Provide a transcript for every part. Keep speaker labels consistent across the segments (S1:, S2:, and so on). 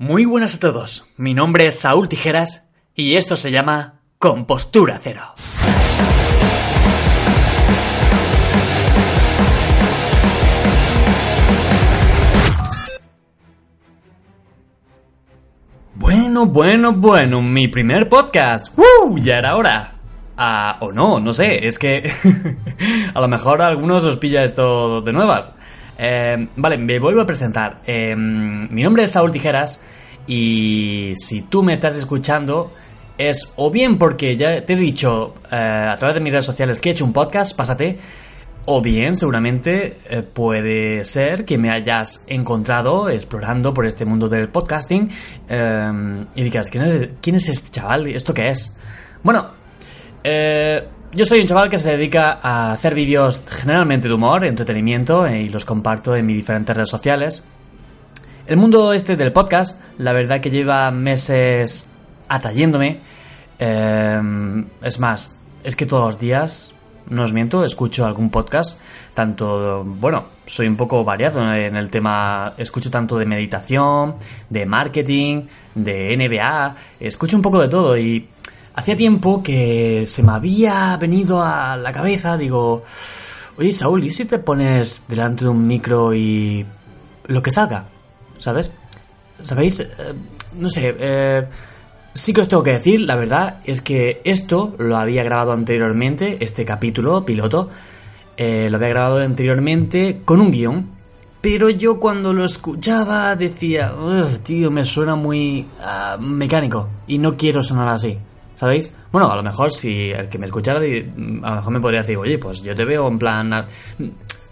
S1: Muy buenas a todos, mi nombre es Saúl Tijeras y esto se llama Compostura Cero. Bueno, bueno, bueno, mi primer podcast. ¡Uh! Ya era hora. Ah, o no, no sé, es que a lo mejor a algunos os pilla esto de nuevas. Eh, vale, me vuelvo a presentar. Eh, mi nombre es Saúl Tijeras y si tú me estás escuchando es o bien porque ya te he dicho eh, a través de mis redes sociales que he hecho un podcast, pásate, o bien seguramente eh, puede ser que me hayas encontrado explorando por este mundo del podcasting eh, y digas, ¿quién es, ¿quién es este chaval? ¿Esto qué es? Bueno, eh, yo soy un chaval que se dedica a hacer vídeos generalmente de humor, entretenimiento eh, y los comparto en mis diferentes redes sociales. El mundo este del podcast, la verdad que lleva meses atrayéndome. Eh, es más, es que todos los días, no os miento, escucho algún podcast. Tanto, bueno, soy un poco variado en el tema. Escucho tanto de meditación, de marketing, de NBA. Escucho un poco de todo y hacía tiempo que se me había venido a la cabeza. Digo, oye, Saúl, ¿y si te pones delante de un micro y lo que salga? ¿Sabes? ¿Sabéis? Eh, no sé, eh, sí que os tengo que decir, la verdad es que esto lo había grabado anteriormente, este capítulo piloto, eh, lo había grabado anteriormente con un guion, pero yo cuando lo escuchaba decía, "Ugh, tío, me suena muy ah, mecánico y no quiero sonar así, ¿sabéis? Bueno, a lo mejor si el que me escuchara, di- a lo mejor me podría decir, oye, pues yo te veo en plan... ah",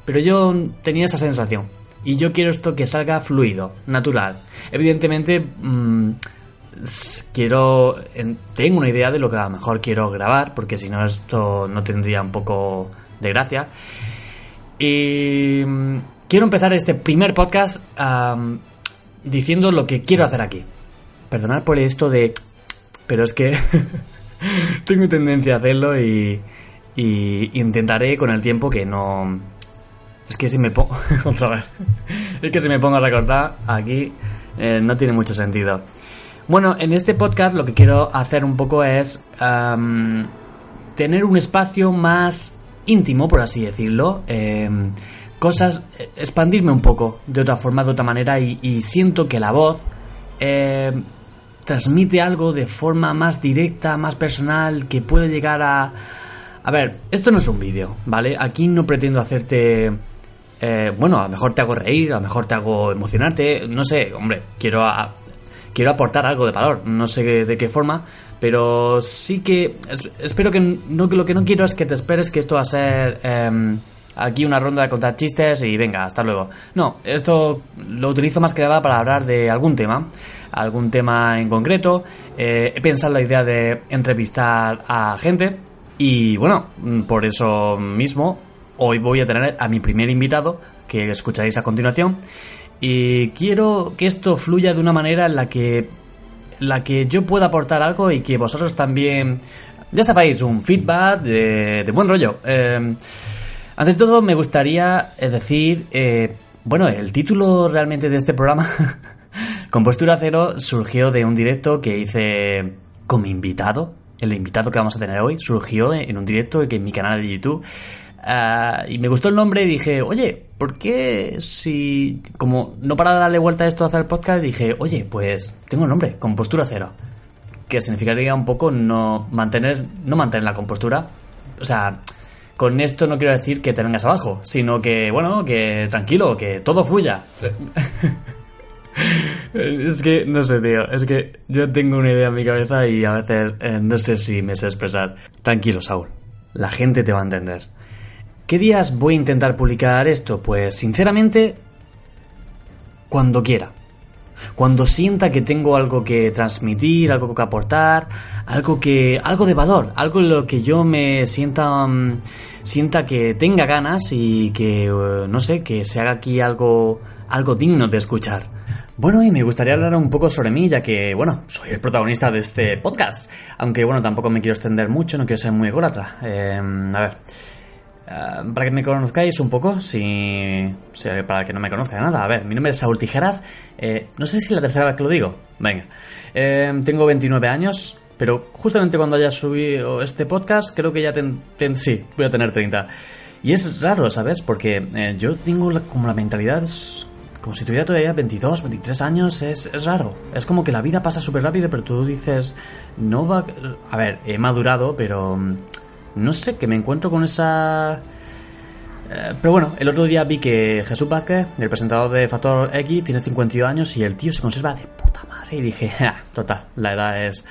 S1: Pero yo tenía esa sensación. Y yo quiero esto que salga fluido, natural. Evidentemente, mm, quiero. en- tengo una idea de lo que a lo mejor quiero grabar, porque si no, esto no tendría un poco de gracia. Y. mm, quiero empezar este primer podcast diciendo lo que quiero hacer aquí. Perdonad por esto de. Pero es que. tengo tendencia a hacerlo y. Y intentaré con el tiempo que no. Es que si me pongo. Otra vez. Es que si me pongo a recortar aquí eh, no tiene mucho sentido. Bueno, en este podcast lo que quiero hacer un poco es. tener un espacio más íntimo, por así decirlo. em, cosas. eh, expandirme un poco de otra forma, de otra manera. Y, y siento que la voz. em, transmite algo de forma más directa, más personal, que puede llegar a... A ver, esto no es un vídeo, ¿vale? Aquí no pretendo hacerte... eh, bueno, a lo mejor te hago reír, a lo mejor te hago emocionarte, no sé, hombre, quiero, a- quiero aportar algo de valor, no sé de qué forma, pero sí que... es- espero que... No, que lo que no quiero es que te esperes que esto va a ser... em, aquí una ronda de contar chistes y venga, hasta luego. No, esto lo utilizo más que nada para hablar de algún tema, algún tema en concreto. Eh, he pensado la idea de entrevistar a gente y bueno, mm, por eso mismo hoy voy a tener a mi primer invitado que escucharéis a continuación y quiero que esto fluya de una manera en la que la que yo pueda aportar algo y que vosotros también, ya sabéis, un feedback de, de buen rollo. Eh, ante todo, me gustaría eh, decir, eh, bueno, el título realmente de este programa, Compostura Cero, surgió de un directo que hice como invitado. El invitado que vamos a tener hoy surgió en un directo que en mi canal de YouTube. Ah, y me gustó el nombre y dije, oye, ¿por qué si... Como no para darle vuelta a esto a hacer el podcast, dije, oye, pues tengo un nombre, Compostura Cero. Que significaría un poco no mantener, no mantener la compostura. O sea, con esto no quiero decir que te vengas abajo, sino que, bueno, que tranquilo, que todo fluya. Es que, no sé, tío. Es que yo tengo una idea en mi cabeza y a veces eh, no sé si me sé expresar. Tranquilo, Saúl. La gente te va a entender. ¿Qué días voy a intentar publicar esto? Pues, sinceramente, cuando quiera. Cuando sienta que tengo algo que transmitir, algo que aportar, algo que algo de valor, algo en lo que yo me sienta mm, sienta que tenga ganas y que eh, no sé, que se haga aquí algo algo digno de escuchar. Bueno, y me gustaría hablar un poco sobre mí, ya que, bueno, soy el protagonista de este podcast. Aunque, bueno, tampoco me quiero extender mucho, no quiero ser muy ególatra. Eh, a ver, eh, para que me conozcáis un poco, si, para que no me conozca nada. A ver, mi nombre es Saúl Tijeras. Eh, no sé si es la tercera vez que lo digo. Venga. Eh, tengo 29 años, pero justamente cuando haya subido este podcast, creo que ya ten, ten, sí, voy a tener 30. Y es raro, ¿sabes? Porque yo tengo como la mentalidad como si tuviera todavía 22, 23 años, es, es raro. Es como que la vida pasa súper rápido, pero tú dices, no va... A ver, he madurado, pero no sé, que me encuentro con esa... Eh, pero bueno, el otro día vi que Jesús Vázquez, el presentador de Factor X, tiene 52 años y el tío se conserva de puta madre. Y dije, ja, total, la edad es...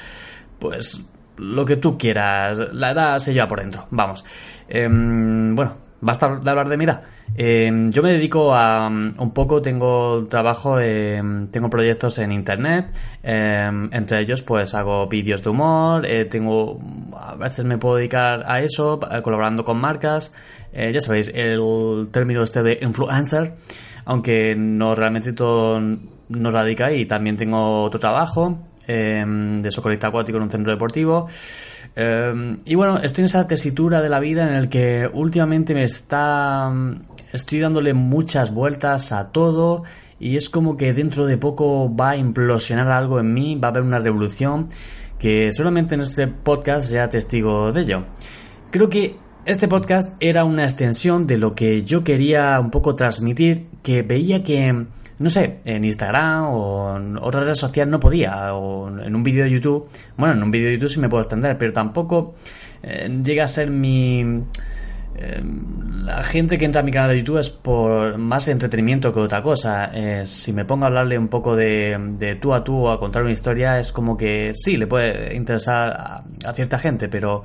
S1: Pues lo que tú quieras, la edad se lleva por dentro, vamos. Eh, bueno, basta de hablar de mi edad. Eh, yo me dedico a un poco, tengo trabajo, eh, tengo proyectos en internet, eh, entre ellos pues hago vídeos de humor, tengo, a veces me puedo dedicar a eso, colaborando con marcas, ya sabéis, el término este de influencer, aunque no realmente todo no radica ahí, también tengo otro trabajo, de socorrista acuático en un centro deportivo. Y bueno, estoy en esa tesitura de la vida en el que últimamente me está estoy dándole muchas vueltas a todo y es como que dentro de poco va a implosionar algo en mí, va a haber una revolución que solamente en este podcast sea testigo de ello. Creo que este podcast era una extensión de lo que yo quería un poco transmitir, que veía que, no sé, en Instagram o en otra red social no podía, o en un vídeo de YouTube, bueno, en un vídeo de YouTube sí me puedo extender, pero tampoco eh, llega a ser mi Em, la gente que entra a mi canal de YouTube es por más entretenimiento que otra cosa. Eh, si me pongo a hablarle un poco de, tú a tú o a contar una historia, es como que sí, le puede interesar a, cierta gente, pero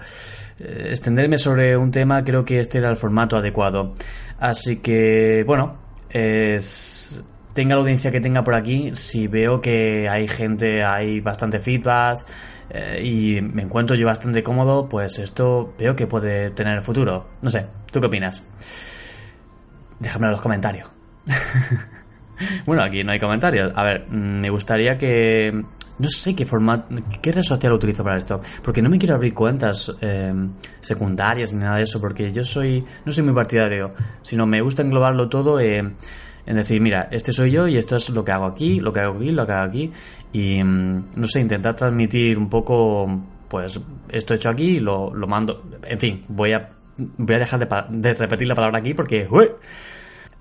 S1: eh, extenderme sobre un tema creo que este era el formato adecuado. Así que, bueno, es, tenga la audiencia que tenga por aquí, si veo que hay gente, hay bastante feedback, eh, y me encuentro yo bastante cómodo, pues esto veo que puede tener futuro. No sé, ¿tú qué opinas? Déjame en los comentarios. bueno, aquí no hay comentarios. A ver, me gustaría que... No sé qué formato, qué red social utilizo para esto, porque no me quiero abrir cuentas eh, secundarias ni nada de eso, porque yo soy, no soy muy partidario, sino me gusta englobarlo todo en decir, mira, este soy yo y esto es lo que hago aquí, lo que hago aquí, lo que hago aquí, y mm, no sé, intentar transmitir un poco, pues esto hecho aquí, lo, lo mando, en fin, voy a, voy a dejar de, repetir la palabra aquí porque...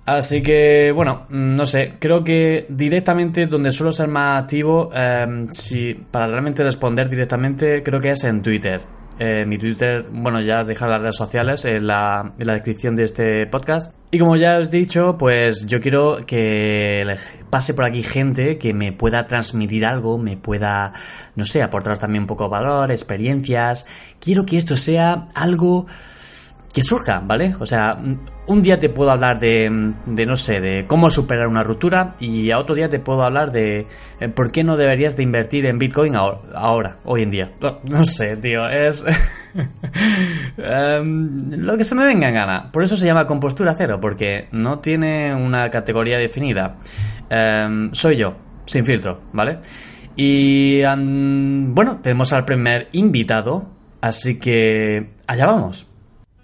S1: Así que, bueno, mm, no sé, creo que directamente donde suelo ser más activo, eh, si, para realmente responder directamente, creo que es en Twitter. Eh, mi Twitter, bueno, ya deja las redes sociales en la, en la, descripción de este podcast. Y como ya os he dicho, pues yo quiero que pase por aquí gente que me pueda transmitir algo, me pueda, no sé, aportar también un poco de valor, experiencias. Quiero que esto sea algo que surja, ¿vale? O sea, un día te puedo hablar de, de, no sé, de cómo superar una ruptura y a otro día te puedo hablar de eh, por qué no deberías de invertir en Bitcoin ahora, hoy en día. No, sé, tío, es um, lo que se me venga en gana. Por eso se llama compostura cero, porque no tiene una categoría definida. Um, soy yo, sin filtro, ¿vale? Y bueno, tenemos al primer invitado, así que allá vamos.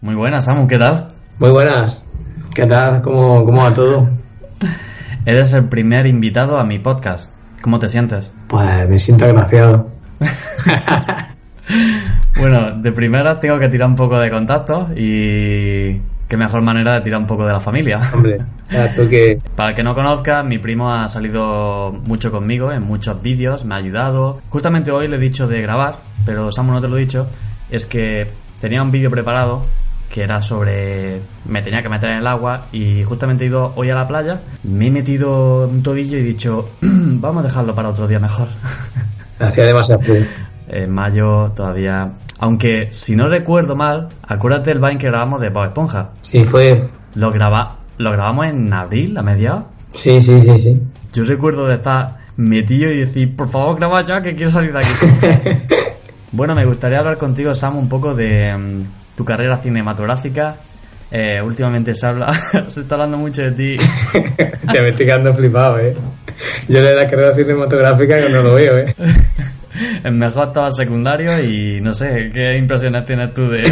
S1: Muy buenas, Samu, ¿qué tal?
S2: Muy buenas, ¿qué tal? ¿Cómo, cómo va todo?
S1: Eres el primer invitado a mi podcast. ¿Cómo te sientes?
S2: Pues me siento agraciado.
S1: bueno, de primera tengo que tirar un poco de contacto y qué mejor manera de tirar un poco de la familia.
S2: Hombre, que...
S1: Para el que no conozca, mi primo ha salido mucho conmigo en muchos vídeos, me ha ayudado. Justamente hoy le he dicho de grabar, pero Samu no te lo he dicho, es que tenía un vídeo preparado que era sobre me tenía que meter en el agua y justamente he ido hoy a la playa, me he metido un tobillo y he dicho, vamos a dejarlo para otro día mejor.
S2: Hacía demasiado frío.
S1: En mayo todavía... Aunque, si no recuerdo mal, acuérdate del Vine que grabamos de Bob Esponja.
S2: Sí, fue...
S1: Lo, graba... lo grabamos en abril, a mediados.
S2: Sí, sí, sí, sí.
S1: Yo recuerdo de estar metido y decir, por favor, graba ya que quiero salir de aquí. bueno, me gustaría hablar contigo, Sam, un poco de mm, tu carrera cinematográfica. Eh, últimamente se habla, se está hablando mucho de ti.
S2: Te me estoy quedando flipado, ¿eh? Yo de la carrera cinematográfica que no lo veo, ¿eh?
S1: El mejor estaba secundario y no sé, ¿qué impresiones tienes tú de...?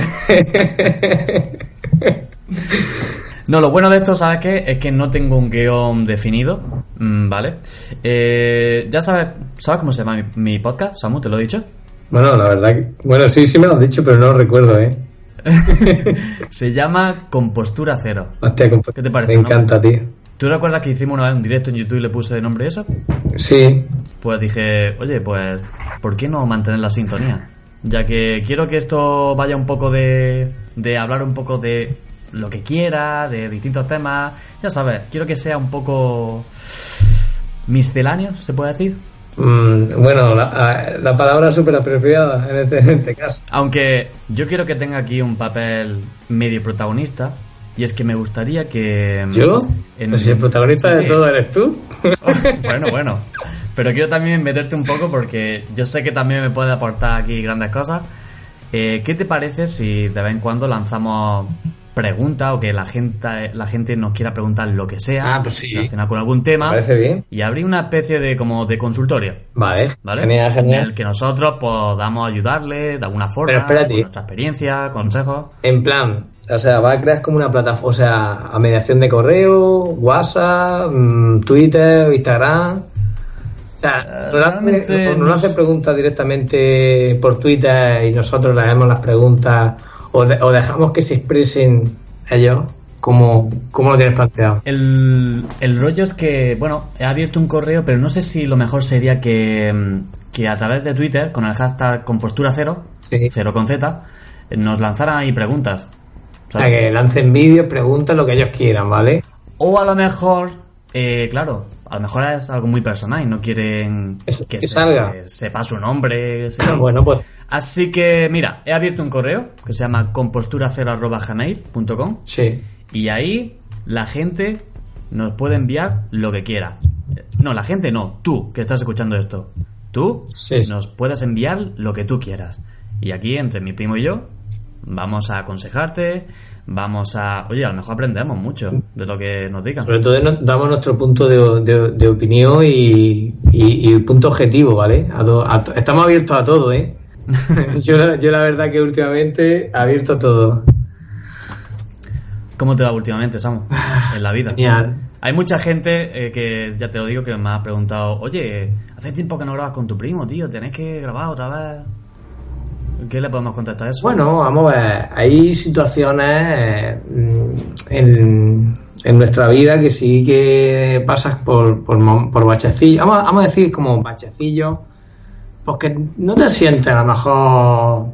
S1: No, lo bueno de esto, ¿sabes qué? Es que no tengo un guion definido, mm, ¿vale? Eh, ya sabes, ¿sabes cómo se llama mi, mi podcast, Samu? ¿Te lo he dicho?
S2: Bueno, la verdad que... Bueno, sí, sí me lo has dicho, pero no lo recuerdo, ¿eh?
S1: se llama Compostura Cero.
S2: Hostia,
S1: ¿Qué te parece,
S2: Me encanta, tío.
S1: ¿Tú recuerdas que hicimos una vez un directo en YouTube y le puse de nombre eso?
S2: Sí,
S1: Pues dije, oye, pues, ¿por qué no mantener la sintonía? Ya que quiero que esto vaya un poco de, de hablar un poco de lo que quiera, de distintos temas. Ya sabes, quiero que sea un poco misceláneo, se puede decir.
S2: Mm, bueno, la, la palabra súper apropiada en este, en este caso.
S1: Aunque yo quiero que tenga aquí un papel medio protagonista. Y es que me gustaría que...
S2: ¿Yo?
S1: en-
S2: Pues si el protagonista
S1: Sí,
S2: de
S1: sí.
S2: todo eres tú.
S1: bueno, bueno. Pero quiero también meterte un poco porque yo sé que también me puede aportar aquí grandes cosas. Eh, ¿Qué te parece si de vez en cuando lanzamos preguntas o que la gente, la gente nos quiera preguntar lo que sea
S2: Ah, pues sí.
S1: relacionado con algún tema
S2: Me parece bien.
S1: y abrir una especie de como de consultorio?
S2: Vale,
S1: ¿Vale?
S2: genial,
S1: En
S2: genial.
S1: el que nosotros podamos ayudarle de alguna forma, con nuestra experiencia, consejos.
S2: En plan, o sea, va a crear como una plataforma, o sea, a mediación de correo, WhatsApp, mm, Twitter, Instagram. O sea,
S1: Eh,
S2: no,
S1: realmente
S2: no
S1: no
S2: hace
S1: sé.
S2: preguntas directamente por Twitter y nosotros leemos las preguntas o, de- o dejamos que se expresen ellos. ¿Cómo, cómo lo tienes planteado?
S1: El, el rollo es que, bueno, he abierto un correo, pero no sé si lo mejor sería que, mm, que a través de Twitter, con el hashtag compostura cero,
S2: Sí.
S1: cero con Z, nos lanzaran ahí preguntas.
S2: O sea,
S1: ¿sabes?
S2: que lancen vídeos, preguntas, lo que ellos quieran, ¿vale?
S1: O a lo mejor, eh, claro, a lo mejor es algo muy personal y no quieren que,
S2: que
S1: se-
S2: salga.
S1: que sepa su nombre.
S2: Bueno, pues
S1: Así que, mira, he abierto un correo que se llama compostura0.gmail.com
S2: sí.
S1: y ahí la gente nos puede enviar lo que quiera. No, la gente no, tú que estás escuchando esto. Tú
S2: Sí,
S1: nos puedes enviar lo que tú quieras. Y aquí, entre mi primo y yo, vamos a aconsejarte, vamos a... Oye, a lo mejor aprendemos mucho de lo que nos digan.
S2: Sobre todo damos nuestro punto de, de- de opinión y, y- y punto objetivo, ¿vale? A a estamos abiertos a todo, ¿eh? yo, la- yo la verdad que últimamente abierto a todo.
S1: ¿Cómo te va últimamente, Samu? En la vida.
S2: Genial.
S1: Hay mucha gente eh, que, ya te lo digo, que me ha preguntado, oye, hace tiempo que no grabas con tu primo, tío, tenés que grabar otra vez. ¿Qué le podemos contestar a eso?
S2: Bueno, vamos a ver. Hay situaciones mm, en, en nuestra vida que sí que pasas por, por, por bachecillos. Vamos, vamos a decir como bachecillos. Porque no te sientes a lo mejor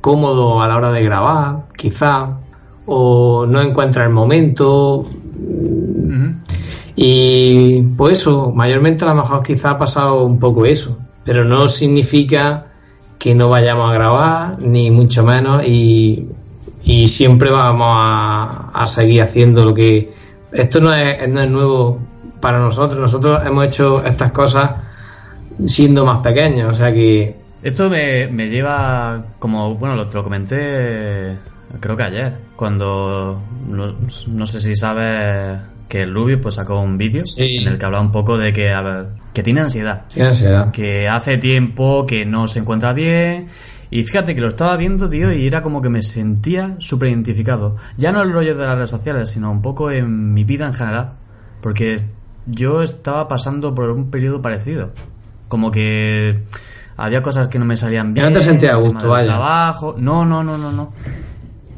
S2: cómodo a la hora de grabar, quizá. O no encuentras el momento. Y pues eso, mayormente a lo mejor quizá ha pasado un poco eso, pero no significa que no vayamos a grabar, ni mucho menos, y, y siempre vamos a, a seguir haciendo lo que... Esto no es, no es nuevo para nosotros, nosotros hemos hecho estas cosas siendo más pequeños, o sea que...
S1: Esto me, me lleva, como, bueno, lo, te lo comenté creo que ayer, cuando, no, no sé si sabes que el Rubio pues sacó un vídeo
S2: Sí.
S1: en el que hablaba un poco de que, a ver, que tiene ansiedad,
S2: Sí, ansiedad.
S1: que hace tiempo que no se encuentra bien. Y fíjate que lo estaba viendo, tío, y era como que me sentía súper identificado. Ya no el rollo de las redes sociales, sino un poco en mi vida en general. Porque yo estaba pasando por un periodo parecido. Como que había cosas que no me salían bien.
S2: no te sentías a gusto, vaya.
S1: Trabajo. No, no, no, no, no.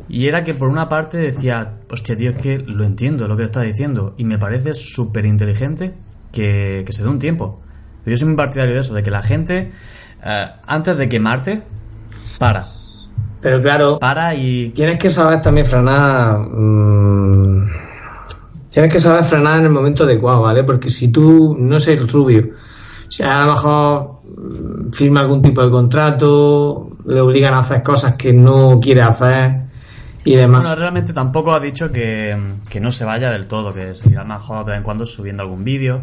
S1: Y era que por una parte decía, hostia, tío, es que lo entiendo lo que está diciendo. Y me parece súper inteligente que, que se dé un tiempo. Yo soy muy partidario de eso, de que la gente, eh, antes de quemarte, para.
S2: Pero claro,
S1: Para y...
S2: tienes que saber también frenar. mm, tienes que saber frenar en el momento adecuado, ¿vale? Porque si tú, no sé, Rubio, si a lo mejor mm, firma algún tipo de contrato, le obligan a hacer cosas que no quiere hacer y demás.
S1: Bueno, realmente tampoco ha dicho que, que no se vaya del todo, que seguirá mejor de vez en cuando subiendo algún vídeo.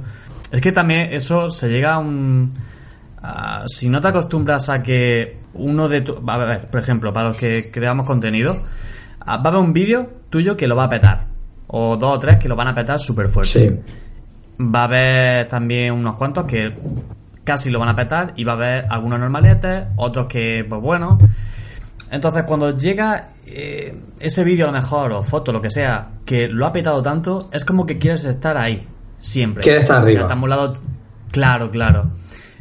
S1: es que también eso se llega a un... a- si no te acostumbras a que uno de tu... A ver, por ejemplo, para los que creamos contenido, ah, va a haber un vídeo tuyo que lo va a petar. O dos o tres que lo van a petar súper fuerte.
S2: Sí.
S1: Va a haber también unos cuantos que casi lo van a petar y va a haber algunos normaletes, otros que, pues bueno. Entonces, cuando llega eh, ese vídeo a lo mejor, o foto, lo que sea, que lo ha petado tanto, es como que quieres estar ahí, siempre.
S2: Quieres estar arriba.
S1: Han molado- Claro, claro.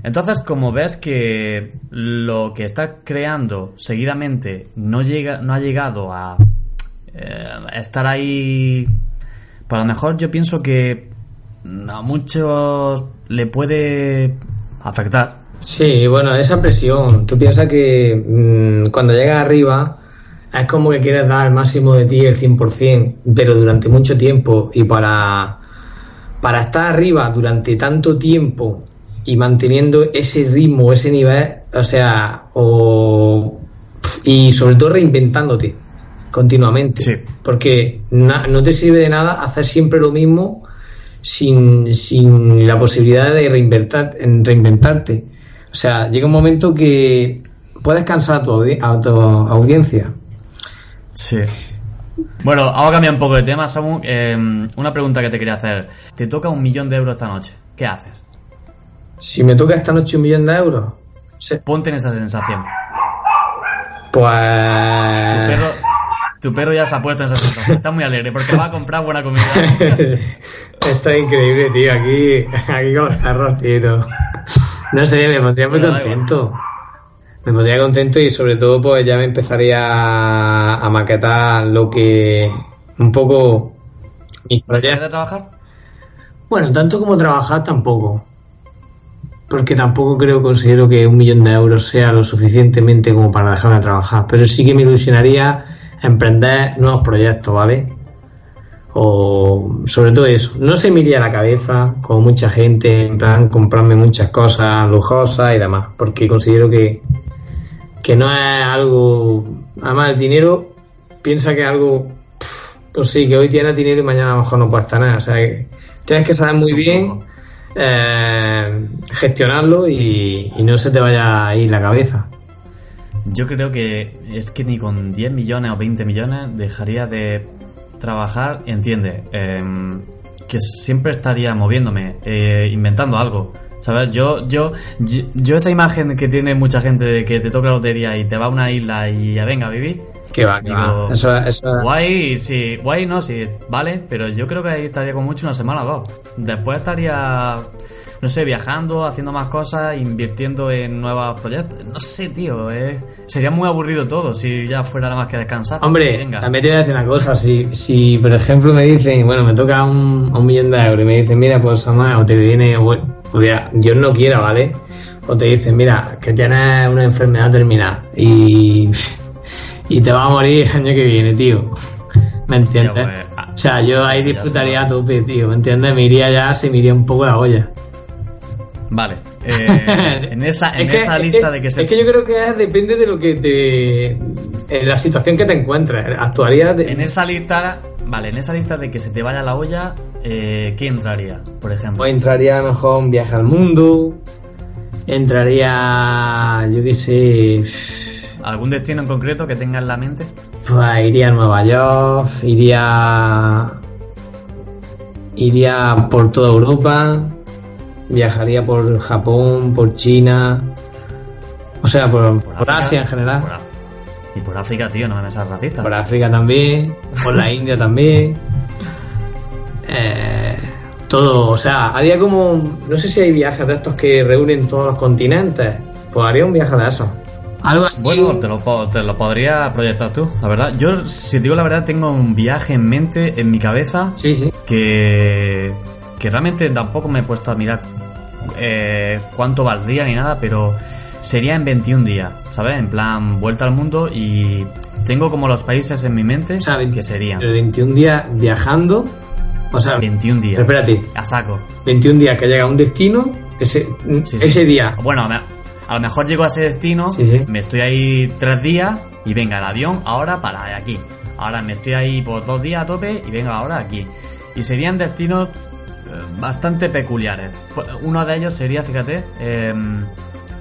S1: Entonces, como ves que lo que estás creando seguidamente no llega, no ha llegado a eh, estar ahí, pues a lo mejor yo pienso que a muchos le puede afectar.
S2: Sí, bueno, esa presión. Tú piensas que mm, cuando llegas arriba es como que quieres dar el máximo de ti, el 100%, pero durante mucho tiempo. Y para, para estar arriba durante tanto tiempo y manteniendo ese ritmo, ese nivel, o sea, o, y sobre todo reinventándote continuamente.
S1: Sí.
S2: Porque na- no te sirve de nada hacer siempre lo mismo sin, sin la posibilidad de reinventar, en reinventarte. O sea, llega un momento que puedes cansar a tu, audi- a tu audiencia.
S1: Sí. Bueno, vamos a cambiar un poco de tema, Samu. Eh, una pregunta que te quería hacer. Te toca un millón de euros esta noche. ¿Qué haces?
S2: Si me toca esta noche un millón de euros, se-
S1: Ponte en esa sensación. Tu
S2: pues...
S1: perro, tu perro ya se ha puesto en esa sensación. Está muy alegre porque va a comprar buena comida.
S2: Esto es increíble, tío. Aquí, aquí con los perros, tío. No sé, me pondría muy contento. Me pondría contento y sobre todo pues ya me empezaría a, maquetar lo que... Un poco...
S1: ¿Dejarías de trabajar?
S2: Bueno, tanto como trabajar tampoco. Porque tampoco creo, considero que un millón de euros sea lo suficientemente como para dejar de trabajar. Pero sí que me ilusionaría emprender nuevos proyectos, ¿vale? O sobre todo eso. No se me iría la cabeza con mucha gente, en plan comprarme muchas cosas lujosas y demás. Porque considero que, que no es algo. Además, el dinero piensa que es algo. Pues sí, que hoy tienes dinero y mañana a lo mejor no cuesta nada. O sea, que tienes que saber muy bien eh, gestionarlo y, y no se te vaya a ir la cabeza.
S1: Yo creo que es que ni con 10 millones o 20 millones dejaría de trabajar, entiende, em, que siempre estaría moviéndome, eh, inventando algo. ¿Sabes? Yo, yo, yo, yo esa imagen que tiene mucha gente de que te toca la lotería y te va a una isla y ya venga a vivir.
S2: Que va, que va. Eso, eso-
S1: Guay, sí, guay no, sí, vale, pero yo creo que ahí estaría con mucho una semana o dos. Después estaría, no sé, viajando, haciendo más cosas, invirtiendo en nuevos proyectos. No sé, tío, eh, sería muy aburrido todo si ya fuera nada más que descansar.
S2: Hombre,
S1: Venga.
S2: también te voy a decir una cosa. Si, si por ejemplo, me dicen, bueno, me toca un, un millón de euros y me dicen, mira, pues Samuel, o te viene, bueno, Dios no quiera, ¿vale? O te dicen, mira, que tienes una enfermedad terminal y, y te va a morir el año que viene, tío. ¿Me entiendes?
S1: pues,
S2: o sea, yo ahí disfrutaría a tope, tío. ¿Me entiendes? Me iría ya, se me iría un poco la olla.
S1: Vale, eh, en esa, en
S2: Es que-
S1: esa
S2: es
S1: lista
S2: que-
S1: de que se...
S2: Es que yo creo que es- depende de lo que te. en la situación que te encuentres. Actuaría. de-
S1: En esa lista, vale, en esa lista de que se te vaya la olla, eh, ¿qué entraría, por ejemplo?
S2: Pues entraría a lo mejor un viaje al mundo. Entraría, yo qué sé,
S1: ¿Algún destino en concreto que tenga en la mente?
S2: pues iría a Nueva York, iría, iría por toda Europa, viajaría por Japón, por China, o sea, por, por
S1: África?
S2: Asia en general,
S1: Por y por África, tío, no me seas racista.
S2: por África también, por la India también. Eh, todo, o sea, haría como, no sé si hay viajes de estos que reúnen todos los continentes, pues haría un viaje de esos. Algo así.
S1: Bueno, te lo, te lo podría proyectar tú, la verdad. Yo, si te digo la verdad, tengo un viaje en mente, en mi cabeza,
S2: Sí, sí.
S1: que, que realmente tampoco me he puesto a mirar eh, cuánto valdría ni nada, pero sería en 21 días, ¿sabes? En plan, vuelta al mundo y tengo como los países en mi mente
S2: O sea,
S1: que serían
S2: Pero 21 días viajando. O sea,
S1: 21 días.
S2: espérate,
S1: A saco.
S2: 21 días que llega a un destino, ese,
S1: Sí, sí.
S2: ese día.
S1: Bueno, a, lo mejor llego a ese destino,
S2: sí.
S1: me estoy ahí tres días y venga el avión ahora para aquí. Ahora me estoy ahí por dos días a tope y venga ahora aquí. Y serían destinos bastante peculiares. Pues, Uno de ellos sería, fíjate, eh,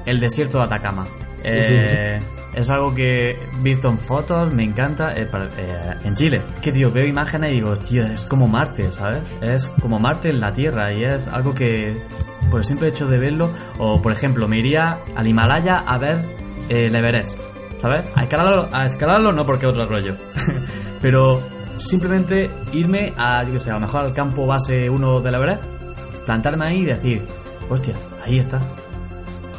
S1: el desierto de Atacama.
S2: Sí,
S1: Eh,
S2: sí, sí.
S1: Es algo que he visto en fotos, me encanta, eh, para- eh, en Chile. Que, tío, veo imágenes y digo, tío, es como Marte, ¿sabes? Es como Marte en la Tierra y es algo que, por el simple hecho de verlo, o por ejemplo, me iría al Himalaya a ver eh, el Everest, ¿sabes? A escalarlo, a escalarlo no porque otro rollo, pero simplemente irme a, yo qué sé, a lo mejor al campo base 1 del Everest, plantarme ahí y decir, hostia, ahí está.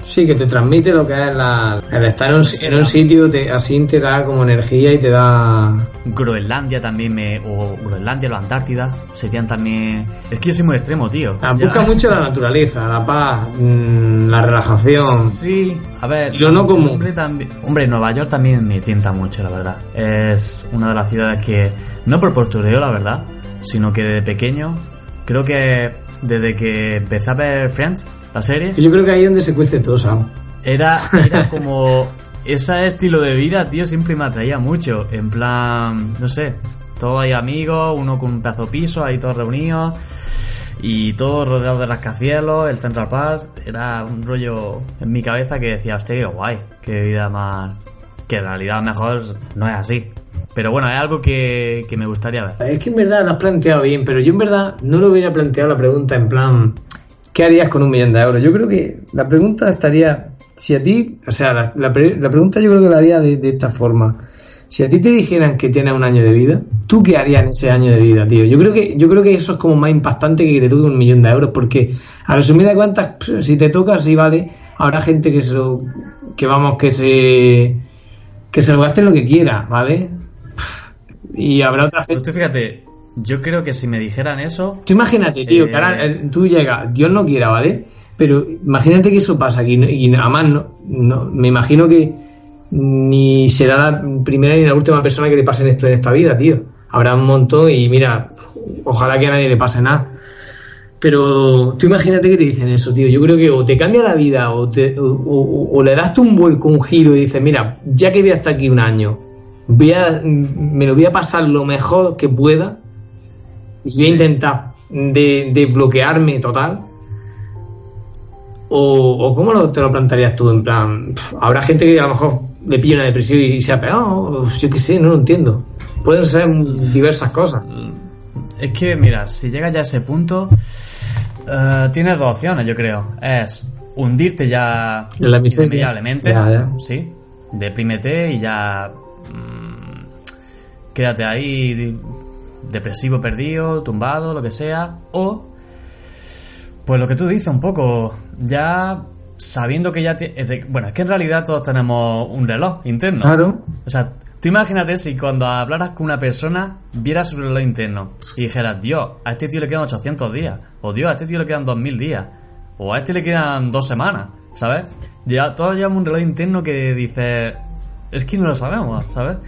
S2: Sí, que te transmite lo que es la, el estar en un, en un sitio, te, así te da como energía y te da...
S1: Groenlandia también me. O Groenlandia o Antártida serían también. Es que yo soy muy extremo, tío.
S2: Ah, Busca mucho la naturaleza, la paz, mm, la relajación.
S1: Sí, a ver.
S2: Y lo no.
S1: Hombre, también, hombre, Nueva York también me tienta mucho, la verdad. Es una de las ciudades que. No por postureo, la verdad, sino que desde pequeño. Creo que desde que empecé a ver Friends, la serie.
S2: Yo creo que ahí es donde se cuece todo, Sam.
S1: Era, era como. Ese estilo de vida, tío, siempre me atraía mucho. En plan, no sé, todos hay amigos, uno con un pedazo piso, ahí todos reunidos. Y todos rodeados de rascacielos, el Central Park. Era un rollo en mi cabeza que decía, hostia, qué guay, qué vida más. Que en realidad mejor no es así. Pero bueno, es algo que, que me gustaría ver.
S2: Es que en verdad lo has planteado bien, pero yo en verdad no lo hubiera planteado la pregunta en plan, ¿qué harías con un millón de euros? Yo creo que la pregunta estaría, si a ti, o sea, la, la pre- la pregunta yo creo que la haría de, esta forma. Si a ti te dijeran que tienes un año de vida, ¿tú qué harías en ese año de vida, tío? Yo creo que, yo creo que eso es como más impactante que que te toque un millón de euros, porque a resumida de cuentas, si te toca, sí vale, habrá gente que que vamos, que se, que se lo gaste lo que quiera, ¿vale? Y habrá otra gente.
S1: Fíjate, yo creo que si me dijeran eso,
S2: Tú imagínate, tío,
S1: Eh,
S2: que ahora eh, tú llegas, Dios no quiera, ¿vale? Pero imagínate que eso pasa aquí, y además no, no- me imagino que ni será la primera ni la última persona que le pasen esto en esta vida, tío. Habrá un montón y mira, ojalá que a nadie le pase nada. Pero tú imagínate que te dicen eso, tío. Yo creo que o te cambia la vida o, te- o, o- o le das tú un vuelco, un giro y dices, mira, ya que voy hasta aquí un año, voy a, me lo voy a pasar lo mejor que pueda voy a intentar de, desbloquearme total. O, o cómo lo- te lo plantearías tú, en plan, habrá gente que a lo mejor le pilla una depresión y se ha pegado, o yo qué sé, no lo entiendo. Pueden ser diversas cosas.
S1: Es que, mira, si llegas ya a ese punto, eh, tienes dos opciones, yo creo. Es hundirte ya
S2: la Ya, ya.
S1: sí, deprímete y ya mm, quédate ahí depresivo, perdido, tumbado, lo que sea. O, pues lo que tú dices un poco, ya sabiendo que ya... de- Bueno, es que en realidad todos tenemos un reloj interno.
S2: Claro.
S1: O sea, tú imagínate si cuando hablaras con una persona vieras su reloj interno y dijeras, Dios, a este tío le quedan 800 días, o Dios, a este tío le quedan 2000 días, o a este le quedan dos semanas, ¿sabes? Ya todos llevamos un reloj interno que dice, es que no lo sabemos, ¿sabes?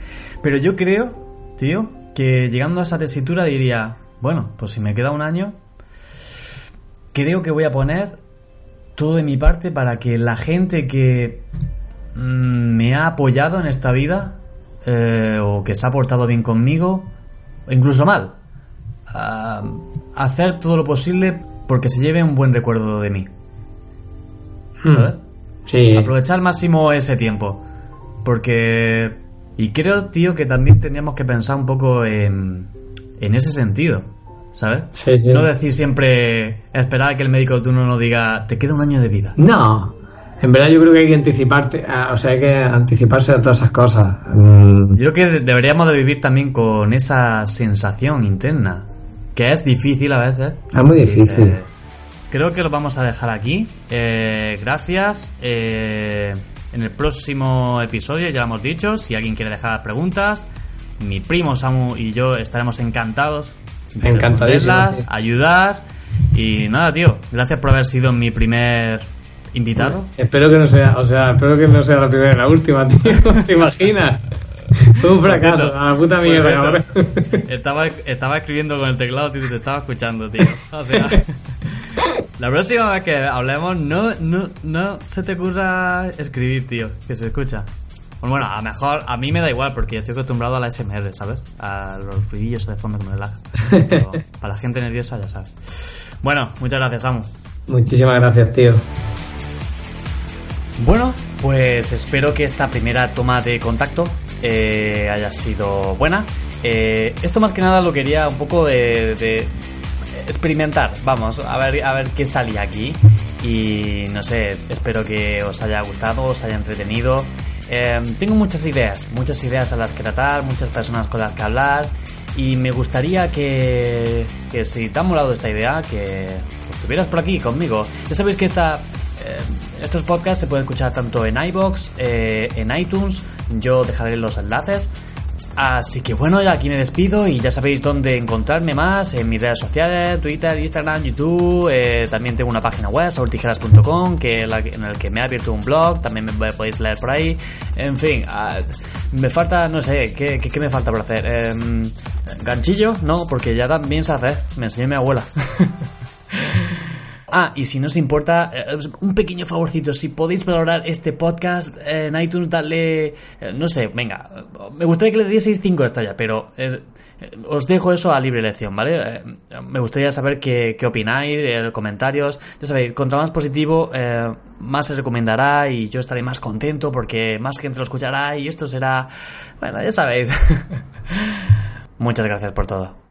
S1: Pero yo creo, tío, que llegando a esa tesitura diría, bueno, pues si me queda un año, creo que voy a poner todo de mi parte para que la gente que mm, me ha apoyado en esta vida eh, o que se ha portado bien conmigo, o incluso mal, ah, hacer todo lo posible porque se lleve un buen recuerdo de mí.
S2: Hmm.
S1: ¿Sabes?
S2: Sí.
S1: Aprovechar al máximo ese tiempo. Porque... Y creo, tío, que también tendríamos que pensar un poco en, en ese sentido. ¿Sabes?
S2: Sí, sí.
S1: No decir siempre, esperar a que el médico de turno nos diga, te queda un año de vida.
S2: No. En verdad yo creo que hay que anticiparte, a- o sea, hay que anticiparse a todas esas cosas. Mm,
S1: Yo creo que de- deberíamos de vivir también con esa sensación interna, que es difícil a veces.
S2: es muy difícil.
S1: Eh, creo que lo vamos a dejar aquí. Eh, gracias. Eh, en el próximo episodio, ya lo hemos dicho, si alguien quiere dejar preguntas, mi primo Samu y yo estaremos encantados de responderlas, ayudar. Y nada, tío, gracias por haber sido mi primer invitado.
S2: Espero que no sea, o sea, espero que no sea la primera y la última, tío. ¿Te imaginas? Fue un fracaso, a la puta
S1: por
S2: mierda,
S1: estaba, estaba escribiendo con el teclado, tío, y te estaba escuchando, tío. O sea, la próxima vez que hablemos, no, no, no se te ocurra escribir, tío, que se escucha. Bueno, bueno, a lo mejor a mí me da igual porque yo estoy acostumbrado a la SMR, ¿sabes? A los ruidillos de fondo que me relajan. Pero para la gente nerviosa, ya sabes. Bueno, muchas gracias, Samu.
S2: Muchísimas gracias, tío.
S1: Bueno, pues espero que esta primera toma de contacto eh, haya sido buena. Eh, esto más que nada lo quería un poco de, experimentar. Vamos, a ver, a ver qué salía aquí. Y no sé, espero que os haya gustado, os haya entretenido. Eh, tengo muchas ideas, muchas ideas a las que tratar, muchas personas con las que hablar. Y me gustaría que, que si te ha molado esta idea, que estuvieras por aquí conmigo. Ya sabéis que esta eh, estos podcasts se pueden escuchar tanto en iBox, eh, en iTunes. Yo dejaré los enlaces. Así que bueno, aquí me despido y ya sabéis dónde encontrarme más en mis redes sociales, Twitter, Instagram, YouTube. Eh, también tengo una página web, saurtijeras.com, que en el que me ha abierto un blog, también me podéis leer por ahí. En fin, ah, me falta, no sé, ¿qué, qué, me falta por hacer? Em, ¿Ganchillo? No, porque ya también se hace, me enseñó mi abuela. Ah, y si no os importa, eh, un pequeño favorcito, si podéis valorar este podcast en iTunes, dale, eh, no sé, venga, me gustaría que le dieseis 5 estrellas, pero eh, os dejo eso a libre elección, ¿vale? me gustaría saber qué, qué opináis, comentarios, ya sabéis, contra más positivo, más se recomendará y yo estaré más contento porque más gente lo escuchará y esto será, bueno, ya sabéis. Muchas gracias por todo.